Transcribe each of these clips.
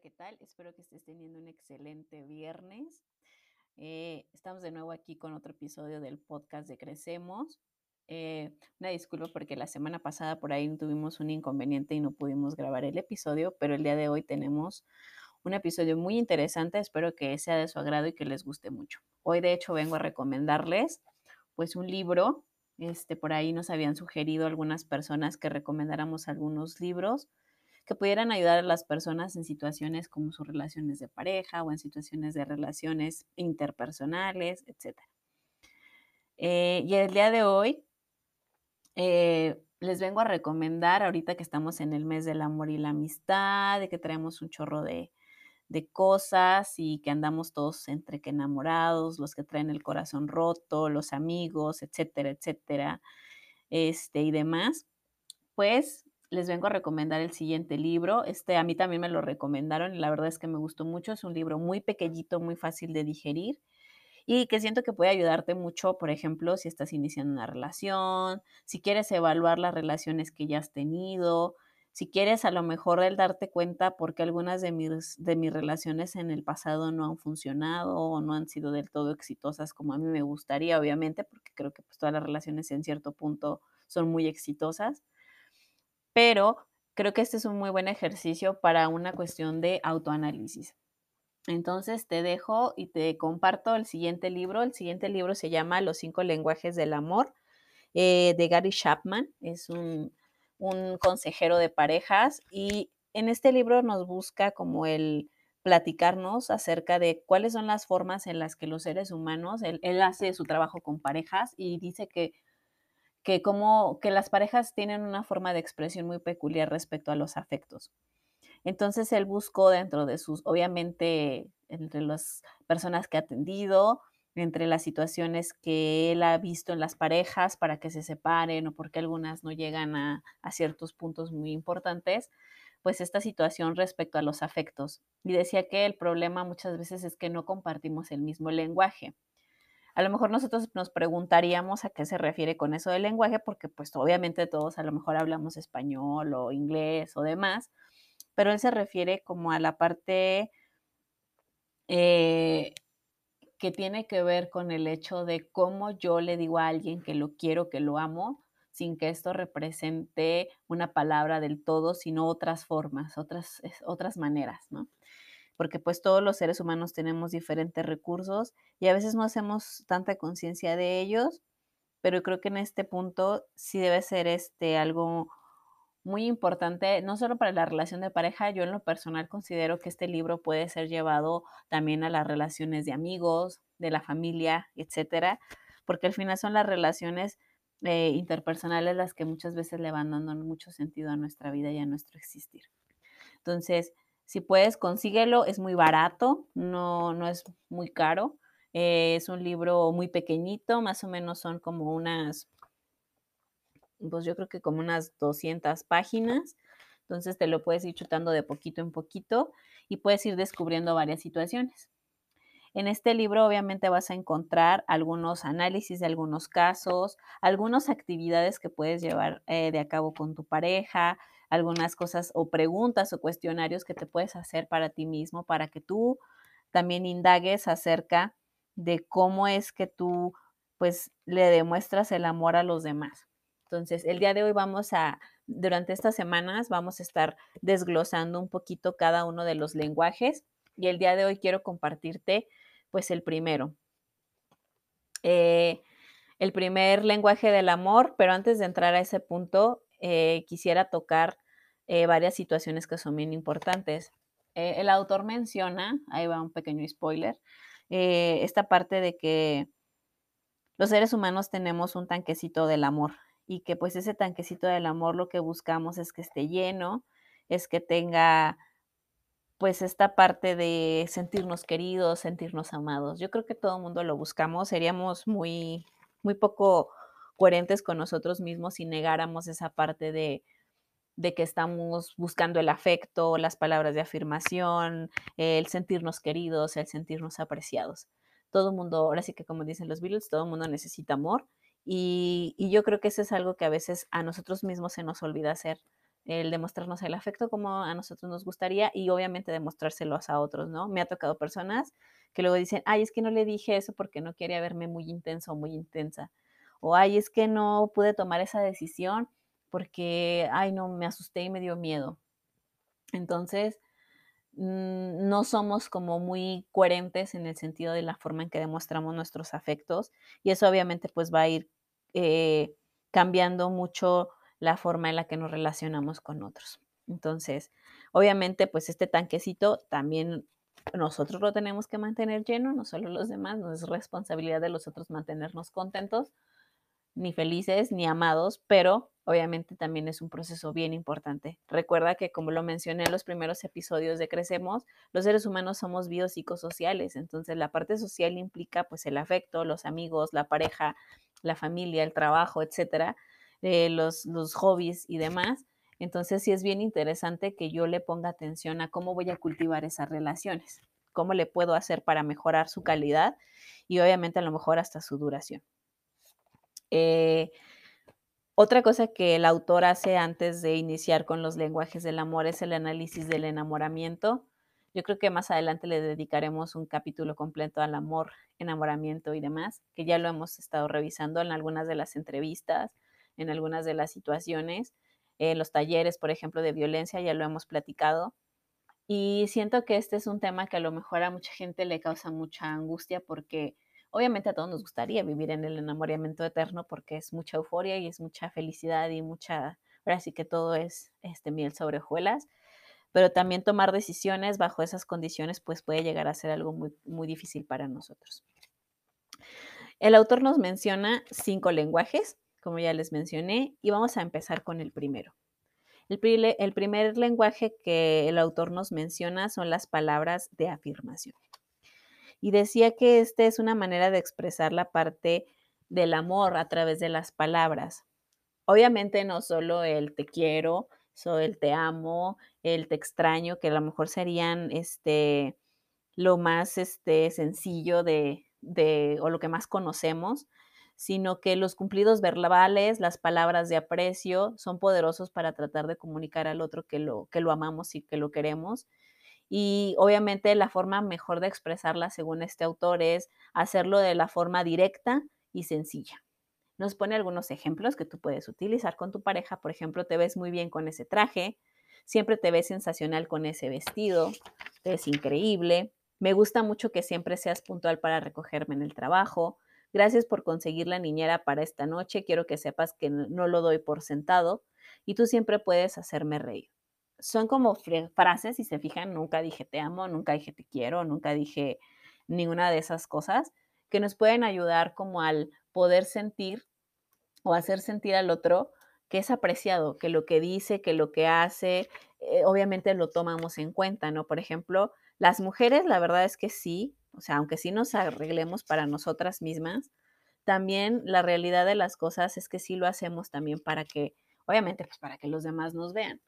¿qué tal? Espero que estés teniendo un excelente viernes. Eh, estamos de nuevo aquí con otro episodio del podcast de Crecemos. Eh, una disculpa porque la semana pasada por ahí tuvimos un inconveniente y no pudimos grabar el episodio, pero el día de hoy tenemos un episodio muy interesante. Espero que sea de su agrado y que les guste mucho. Hoy de hecho vengo a recomendarles pues un libro. Este, por ahí nos habían sugerido algunas personas que recomendáramos algunos libros que pudieran ayudar a las personas en situaciones como sus relaciones de pareja o en situaciones de relaciones interpersonales, etc. Eh, y el día de hoy eh, les vengo a recomendar, ahorita que estamos en el mes del amor y la amistad, de que traemos un chorro de, de cosas y que andamos todos entre que enamorados, los que traen el corazón roto, los amigos, etcétera, etcétera, este y demás, pues les vengo a recomendar el siguiente libro. Este a mí también me lo recomendaron y la verdad es que me gustó mucho. Es un libro muy pequeñito, muy fácil de digerir y que siento que puede ayudarte mucho, por ejemplo, si estás iniciando una relación, si quieres evaluar las relaciones que ya has tenido, si quieres a lo mejor el darte cuenta porque algunas de mis, de mis relaciones en el pasado no han funcionado o no han sido del todo exitosas como a mí me gustaría, obviamente, porque creo que pues, todas las relaciones en cierto punto son muy exitosas pero creo que este es un muy buen ejercicio para una cuestión de autoanálisis. Entonces te dejo y te comparto el siguiente libro. El siguiente libro se llama Los cinco lenguajes del amor eh, de Gary Chapman. Es un, un consejero de parejas y en este libro nos busca como el platicarnos acerca de cuáles son las formas en las que los seres humanos, él, él, hace su trabajo con parejas y dice que que como que las parejas tienen una forma de expresión muy peculiar respecto a los afectos. Entonces él buscó dentro de sus, obviamente, entre las personas que ha atendido, entre las situaciones que él ha visto en las parejas para que se separen o porque algunas no llegan a, a ciertos puntos muy importantes, pues esta situación respecto a los afectos. Y decía que el problema muchas veces es que no compartimos el mismo lenguaje a lo mejor nosotros nos preguntaríamos a qué se refiere con eso del lenguaje, porque pues obviamente todos a lo mejor hablamos español o inglés o demás, pero él se refiere como a la parte eh, que tiene que ver con el hecho de cómo yo le digo a alguien que lo quiero, que lo amo, sin que esto represente una palabra del todo, sino otras formas, otras, otras maneras, ¿no? Porque pues todos los seres humanos tenemos diferentes recursos y a veces no hacemos tanta conciencia de ellos, pero creo que en este punto sí debe ser este algo muy importante, no solo para la relación de pareja, yo en lo personal considero que este libro puede ser llevado también a las relaciones de amigos, de la familia, etcétera, porque al final son las relaciones eh, interpersonales las que muchas veces le van dando mucho sentido a nuestra vida y a nuestro existir. Entonces, si puedes, consíguelo, es muy barato, no, no es muy caro. Eh, es un libro muy pequeñito, más o menos son como unas, pues yo creo que como unas 200 páginas. Entonces te lo puedes ir chutando de poquito en poquito y puedes ir descubriendo varias situaciones. En este libro obviamente vas a encontrar algunos análisis de algunos casos, algunas actividades que puedes llevar eh, de a cabo con tu pareja, algunas cosas o preguntas o cuestionarios que te puedes hacer para ti mismo, para que tú también indagues acerca de cómo es que tú pues le demuestras el amor a los demás. Entonces, el día de hoy vamos a, durante estas semanas, vamos a estar desglosando un poquito cada uno de los lenguajes y el día de hoy quiero compartirte pues el primero. Eh, el primer lenguaje del amor, pero antes de entrar a ese punto, eh, quisiera tocar eh, varias situaciones que son bien importantes. Eh, el autor menciona, ahí va un pequeño spoiler, esta parte de que los seres humanos tenemos un tanquecito del amor y que pues ese tanquecito del amor lo que buscamos es que esté lleno, es que tenga pues esta parte de sentirnos queridos, sentirnos amados. Yo creo que todo el mundo lo buscamos, seríamos muy, muy poco coherentes con nosotros mismos si negáramos esa parte de, de que estamos buscando el afecto, las palabras de afirmación, el sentirnos queridos, el sentirnos apreciados. Todo mundo, ahora sí que como dicen los Beatles, todo mundo necesita amor y, y, yo creo que eso es algo que a veces a nosotros mismos se nos olvida hacer. el demostrarnos el afecto como a nosotros nos gustaría y obviamente demostrárselos a otros, ¿no? Me ha tocado personas que luego dicen, ay, es que no le dije eso porque no quería verme muy intenso o muy intensa. O, ay, es que no pude tomar esa decisión porque, ay, no, me asusté y me dio miedo. Entonces, mm, no somos como muy coherentes en el sentido de la forma en que demostramos nuestros afectos y eso obviamente pues va a ir eh, cambiando mucho la forma en la que nos relacionamos con otros. Entonces, obviamente pues este tanquecito también nosotros lo tenemos que mantener lleno, no solo los demás, no es responsabilidad de los otros mantenernos contentos, ni felices, ni amados, pero obviamente también es un proceso bien importante. Recuerda que, como lo mencioné en los primeros episodios de Crecemos, los seres humanos somos biopsicosociales, entonces la parte social implica pues el afecto, los amigos, la pareja, la familia, el trabajo, etcétera, eh, los, los hobbies y demás. Entonces sí es bien interesante que yo le ponga atención a cómo voy a cultivar esas relaciones, cómo le puedo hacer para mejorar su calidad y obviamente a lo mejor hasta su duración. Eh, otra cosa que el autor hace antes de iniciar con los lenguajes del amor es el análisis del enamoramiento. Yo creo que más adelante le dedicaremos un capítulo completo al amor, enamoramiento y demás, que ya lo hemos estado revisando en algunas de las entrevistas, en algunas de las situaciones, en los talleres, por ejemplo, de violencia, ya lo hemos platicado. Y siento que este es un tema que a lo mejor a mucha gente le causa mucha angustia porque Obviamente a todos nos gustaría vivir en el enamoramiento eterno porque es mucha euforia y es mucha felicidad y mucha, ahora sí que todo es este, miel sobre hojuelas, pero también tomar decisiones bajo esas condiciones pues puede llegar a ser algo muy, muy difícil para nosotros. El autor nos menciona cinco lenguajes, como ya les mencioné, y vamos a empezar con el primero. El, el primer lenguaje que el autor nos menciona son las palabras de afirmación y decía que esta es una manera de expresar la parte del amor a través de las palabras. Obviamente no solo el te quiero, solo el te amo, el te extraño, que a lo mejor serían este lo más este sencillo de, de o lo que más conocemos, sino que los cumplidos verbales, las palabras de aprecio son poderosos para tratar de comunicar al otro que lo, que lo amamos y que lo queremos y obviamente la forma mejor de expresarla, según este autor, es hacerlo de la forma directa y sencilla. Nos pone algunos ejemplos que tú puedes utilizar con tu pareja. Por ejemplo, te ves muy bien con ese traje, siempre te ves sensacional con ese vestido, te ves increíble. Me gusta mucho que siempre seas puntual para recogerme en el trabajo. Gracias por conseguir la niñera para esta noche. Quiero que sepas que no lo doy por sentado y tú siempre puedes hacerme reír son como frases, si se fijan, nunca dije te amo, nunca dije te quiero, nunca dije ninguna de esas cosas, que nos pueden ayudar como al poder sentir o hacer sentir al otro que es apreciado, que lo que dice, que lo que hace, eh, obviamente lo tomamos en cuenta, ¿no? Por ejemplo, las mujeres, la verdad es que sí, o sea, aunque sí nos arreglemos para nosotras mismas, también la realidad de las cosas es que sí lo hacemos también para que, obviamente, pues para que los demás nos vean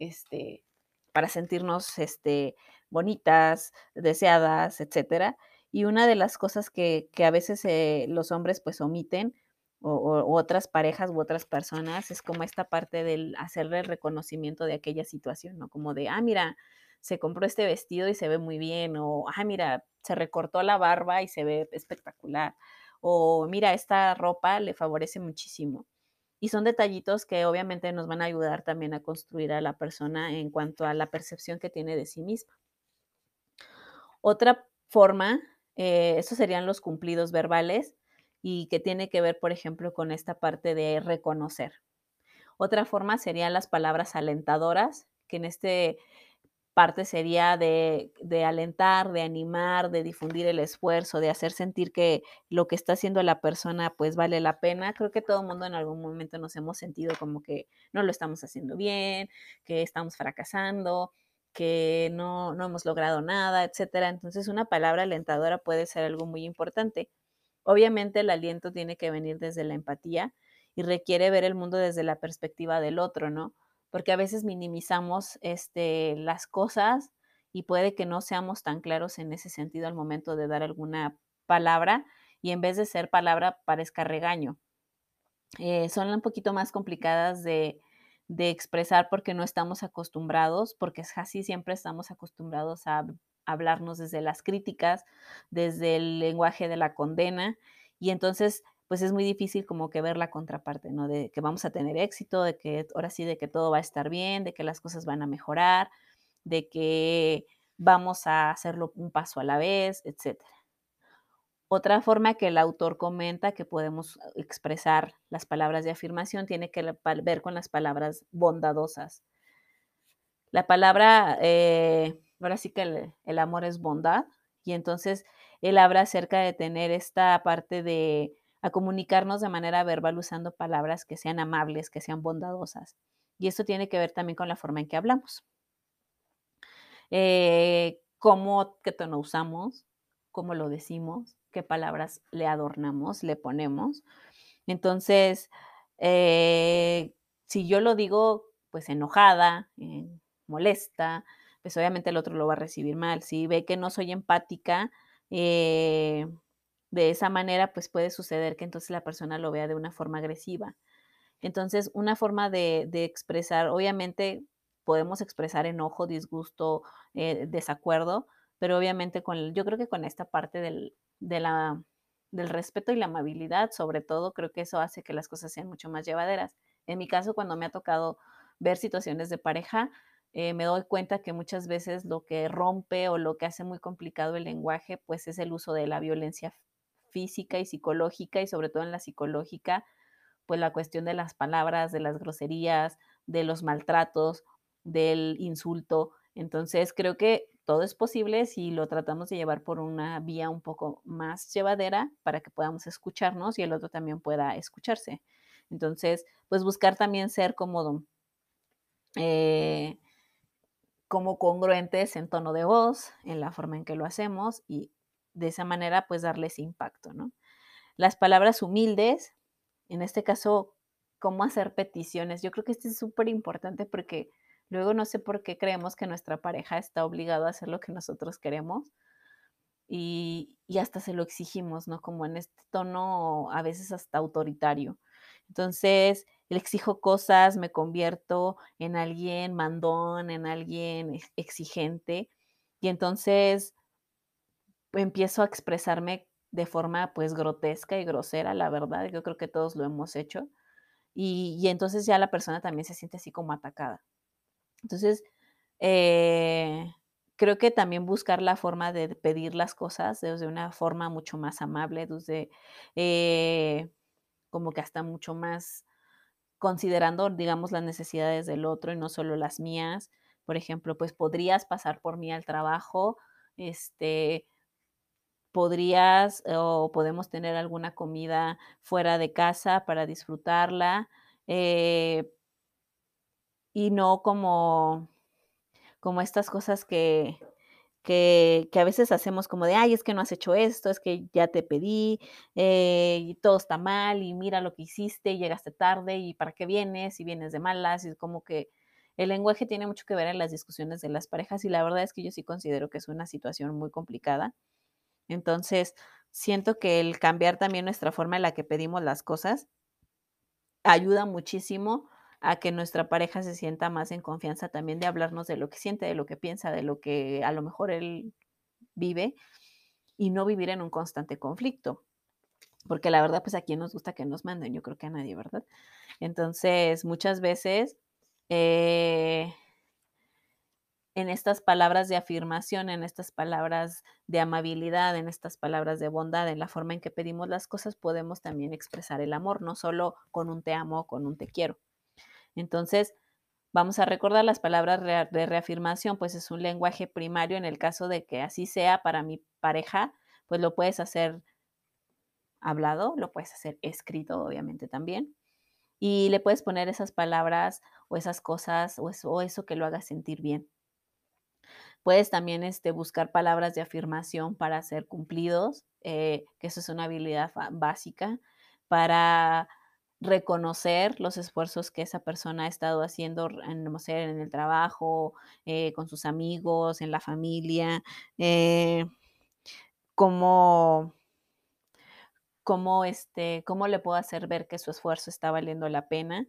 este, para sentirnos este, bonitas, deseadas, etcétera. Y una de las cosas que, a veces eh, los hombres pues omiten, o, otras parejas u otras personas, es como esta parte del hacerle el reconocimiento de aquella situación, ¿no? Como de, ah, mira, se compró este vestido y se ve muy bien, o, ah, mira, se recortó la barba y se ve espectacular, o mira, esta ropa le favorece muchísimo. Y son detallitos que obviamente nos van a ayudar también a construir a la persona en cuanto a la percepción que tiene de sí misma. Otra forma, eh, serían los cumplidos verbales y que tiene que ver, por ejemplo, con esta parte de reconocer. Otra forma serían las palabras alentadoras, que en este parte sería de, alentar, de animar, de difundir el esfuerzo, de hacer sentir que lo que está haciendo la persona pues vale la pena. Creo que todo el mundo en algún momento nos hemos sentido como que no lo estamos haciendo bien, que estamos fracasando, que no, no hemos logrado nada, etcétera. Entonces una palabra alentadora puede ser algo muy importante. Obviamente el aliento tiene que venir desde la empatía y requiere ver el mundo desde la perspectiva del otro, ¿no? Porque a veces minimizamos este, las cosas y puede que no seamos tan claros en ese sentido al momento de dar alguna palabra y en vez de ser palabra parezca regaño. Eh, son un poquito más complicadas de, de expresar porque no estamos acostumbrados, porque así siempre estamos acostumbrados a hablarnos desde las críticas, desde el lenguaje de la condena, y entonces pues es muy difícil como que ver la contraparte, ¿no? De que vamos a tener éxito, de que ahora sí, de que todo va a estar bien, de que las cosas van a mejorar, de que vamos a hacerlo un paso a la vez, etc. Otra forma que el autor comenta que podemos expresar las palabras de afirmación tiene que ver con las palabras bondadosas. La palabra, eh, ahora sí que el amor es bondad, y entonces él habla acerca de tener esta parte de a comunicarnos de manera verbal usando palabras que sean amables, que sean bondadosas. Y esto tiene que ver también con la forma en que hablamos. Eh, cómo, qué tono usamos, cómo lo decimos, qué palabras le adornamos, le ponemos. Entonces, eh, si yo lo digo pues enojada, eh, molesta, pues obviamente el otro lo va a recibir mal. Si ve que no soy empática, eh, de esa manera, pues puede suceder que entonces la persona lo vea de una forma agresiva. Entonces, una forma de, expresar, obviamente podemos expresar enojo, disgusto, eh, desacuerdo, pero obviamente con, yo creo que con esta parte del, de la, del respeto y la amabilidad, sobre todo, creo que eso hace que las cosas sean mucho más llevaderas. En mi caso, cuando me ha tocado ver situaciones de pareja, eh, me doy cuenta que muchas veces lo que rompe o lo que hace muy complicado el lenguaje, pues es el uso de la violencia física y psicológica y sobre todo en la psicológica, pues la cuestión de las palabras, de las groserías, de los maltratos, del insulto. Entonces creo que todo es posible si lo tratamos de llevar por una vía un poco más llevadera para que podamos escucharnos y el otro también pueda escucharse. Entonces, pues buscar también ser cómodo. Eh, como congruentes en tono de voz, en la forma en que lo hacemos y de esa manera pues darles impacto, ¿no? Las palabras humildes, en este caso, cómo hacer peticiones. Yo creo que esto es súper importante porque luego no sé por qué creemos que nuestra pareja está obligado a hacer lo que nosotros queremos y, y hasta se lo exigimos, ¿no? Como en este tono a veces hasta autoritario. Entonces, le exijo cosas, me convierto en alguien mandón, en alguien exigente y entonces empiezo a expresarme de forma pues grotesca y grosera, la verdad, yo creo que todos lo hemos hecho, y, entonces ya la persona también se siente así como atacada. Entonces, eh, creo que también buscar la forma de pedir las cosas desde una forma mucho más amable, desde eh, como que hasta mucho más considerando, digamos, las necesidades del otro y no solo las mías. Por ejemplo, pues podrías pasar por mí al trabajo, este, podrías o podemos tener alguna comida fuera de casa para disfrutarla eh, y no como, como estas cosas que, que, a veces hacemos como de, ay, es que no has hecho esto, es que ya te pedí, eh, y todo está mal, y mira lo que hiciste, y llegaste tarde, y para qué vienes, y vienes de malas, y como que el lenguaje tiene mucho que ver en las discusiones de las parejas, y la verdad es que yo sí considero que es una situación muy complicada. Entonces, siento que el cambiar también nuestra forma en la que pedimos las cosas ayuda muchísimo a que nuestra pareja se sienta más en confianza también de hablarnos de lo que siente, de lo que piensa, de lo que a lo mejor él vive y no vivir en un constante conflicto. Porque la verdad, pues a quién nos gusta que nos manden, yo creo que a nadie, ¿verdad? Entonces, muchas veces eh, en estas palabras de afirmación, en estas palabras de amabilidad, en estas palabras de bondad, en la forma en que pedimos las cosas, podemos también expresar el amor, no solo con un te amo o con un te quiero. Entonces, vamos a recordar las palabras de reafirmación, pues es un lenguaje primario en el caso de que así sea para mi pareja, pues lo puedes hacer hablado, lo puedes hacer escrito, obviamente también. Y le puedes poner esas palabras o esas cosas o eso, que lo haga sentir bien. Puedes también este, buscar palabras de afirmación para ser cumplidos, eh, que eso es una habilidad básica, para reconocer los esfuerzos que esa persona ha estado haciendo en, en el trabajo, eh, con sus amigos, en la familia, eh, cómo, cómo, este, cómo le puedo hacer ver que su esfuerzo está valiendo la pena.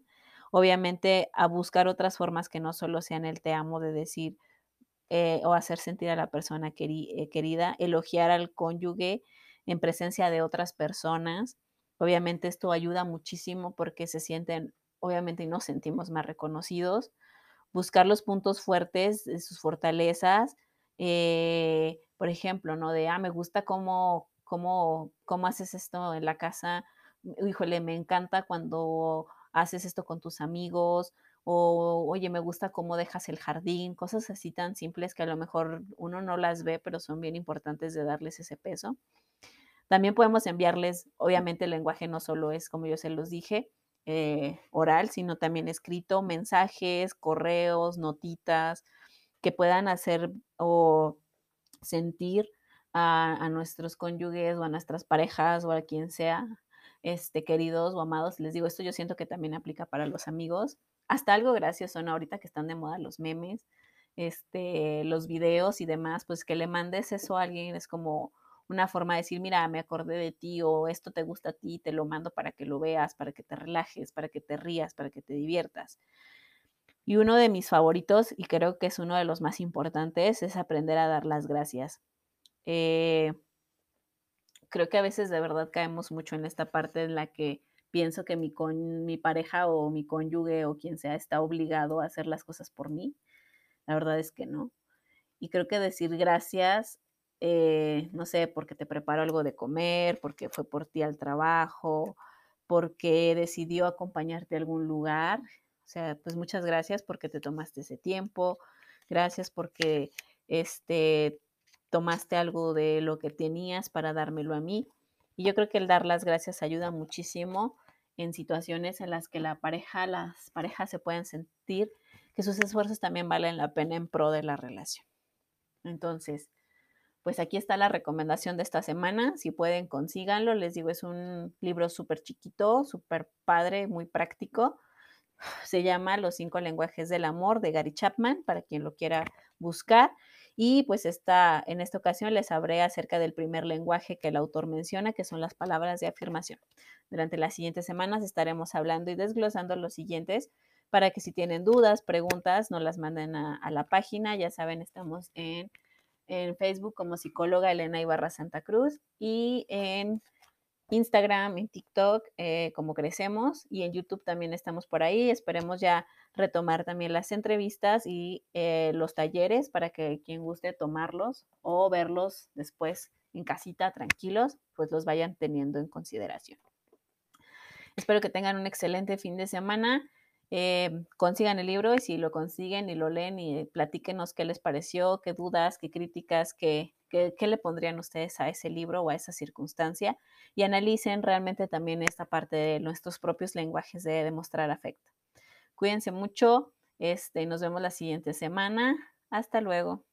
obviamente a buscar otras formas que no solo sean el te amo de decir eh, o hacer sentir a la persona eh, querida, elogiar al cónyuge en presencia de otras personas. Obviamente esto ayuda muchísimo porque se sienten, obviamente, y nos sentimos más reconocidos. Buscar los puntos fuertes, sus fortalezas. Eh, por ejemplo, ¿no? De, ah, me gusta cómo, cómo, cómo haces esto en la casa. Híjole, me encanta cuando haces esto con tus amigos o oye, me gusta cómo dejas el jardín, cosas así tan simples que a lo mejor uno no las ve, pero son bien importantes de darles ese peso. También podemos enviarles, obviamente el lenguaje no solo es, como yo se los dije, eh, oral, sino también escrito, mensajes, correos, notitas, que puedan hacer o sentir a, a, nuestros cónyuges o a nuestras parejas o a quien sea, este, queridos o amados. Les digo, esto yo siento que también aplica para los amigos, hasta algo gracioso, ¿no? Ahorita que están de moda los memes, este, los videos y demás, pues que le mandes eso a alguien es como una forma de decir, mira, me acordé de ti o esto te gusta a ti, te lo mando para que lo veas, para que te relajes, para que te rías, para que te diviertas. Y uno de mis favoritos, y creo que es uno de los más importantes, es aprender a dar las gracias. Eh, creo que a veces de verdad caemos mucho en esta parte en la que pienso que mi, con, mi pareja o mi cónyuge o quien sea está obligado a hacer las cosas por mí. La verdad es que no. Y creo que decir gracias, eh, no sé, porque te preparo algo de comer, porque fue por ti al trabajo, porque decidió acompañarte a algún lugar. O sea, pues muchas gracias porque te tomaste ese tiempo. Gracias porque este, tomaste algo de lo que tenías para dármelo a mí. Y yo creo que el dar las gracias ayuda muchísimo en situaciones en las que la pareja, las parejas se pueden sentir que sus esfuerzos también valen la pena en pro de la relación. Entonces, pues aquí está la recomendación de esta semana. Si pueden, consíganlo. Les digo, es un libro súper chiquito, súper padre, muy práctico. Se llama Los cinco lenguajes del amor de Gary Chapman, para quien lo quiera buscar. Y pues esta, en esta ocasión les hablé acerca del primer lenguaje que el autor menciona, que son las palabras de afirmación. Durante las siguientes semanas estaremos hablando y desglosando los siguientes para que si tienen dudas, preguntas, nos las manden a, la página. Ya saben, estamos en, en Facebook como psicóloga Elena Ibarra Santa Cruz y en Instagram, en TikTok, eh, como crecemos, y en YouTube también estamos por ahí. Esperemos ya retomar también las entrevistas y eh, los talleres para que quien guste tomarlos o verlos después en casita tranquilos, pues los vayan teniendo en consideración. Espero que tengan un excelente fin de semana. Eh, consigan el libro y si lo consiguen y lo leen y platíquenos qué les pareció, qué dudas, qué críticas, qué, le pondrían ustedes a ese libro o a esa circunstancia y analicen realmente también esta parte de nuestros propios lenguajes de demostrar afecto. Cuídense mucho, este, nos vemos la siguiente semana. Hasta luego.